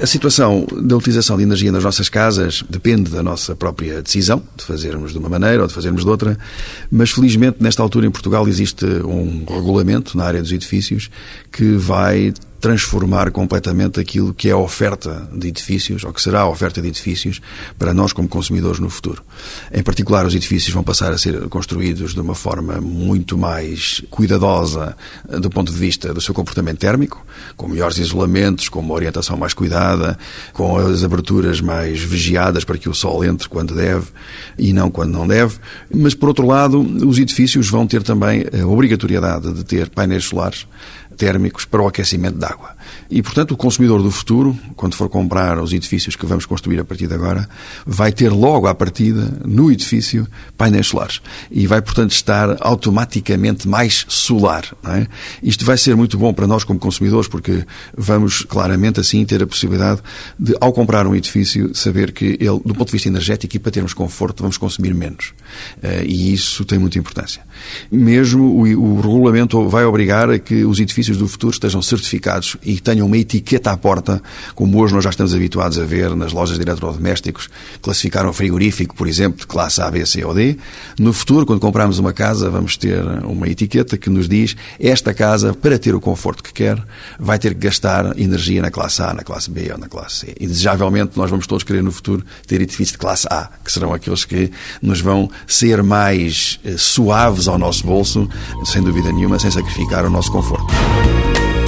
A situação da utilização de energia nas nossas casas depende da nossa própria decisão, de fazermos de uma maneira ou de fazermos de outra, mas felizmente nesta altura em Portugal existe um regulamento na área dos edifícios que vai transformar completamente aquilo que é a oferta de edifícios, ou que será a oferta de edifícios, para nós como consumidores no futuro. Em particular, os edifícios vão passar a ser construídos de uma forma muito mais cuidadosa eh, do ponto de vista do seu comportamento térmico, com melhores isolamentos, com uma orientação mais cuidada, com as aberturas mais vigiadas para que o sol entre quando deve e não quando não deve. Mas, por outro lado, os edifícios vão ter também a obrigatoriedade de ter painéis solares térmicos para o aquecimento de água. E, portanto, o consumidor do futuro, quando for comprar os edifícios que vamos construir a partir de agora, vai ter logo à partida, no edifício, painéis solares. E vai, portanto, estar automaticamente mais solar. É? Isto vai ser muito bom para nós como consumidores, porque vamos claramente assim ter a possibilidade de, ao comprar um edifício, saber que ele, do ponto de vista energético e para termos conforto, vamos consumir menos. Eh, e isso tem muita importância. Mesmo o, o regulamento vai obrigar a que os edifícios do futuro estejam certificados e tenham uma etiqueta à porta, como hoje nós já estamos habituados a ver nas lojas de eletrodomésticos, classificar um frigorífico, por exemplo, de classe A, B, C ou D. No futuro, quando comprarmos uma casa, vamos ter uma etiqueta que nos diz esta casa, para ter o conforto que quer, vai ter que gastar energia na classe A, na classe B ou na classe C. E desejavelmente nós vamos todos querer no futuro ter edifícios de classe A, que serão aqueles que nos vão ser mais eh, suaves ao nosso bolso, sem dúvida nenhuma, sem sacrificar o nosso conforto. Thank you.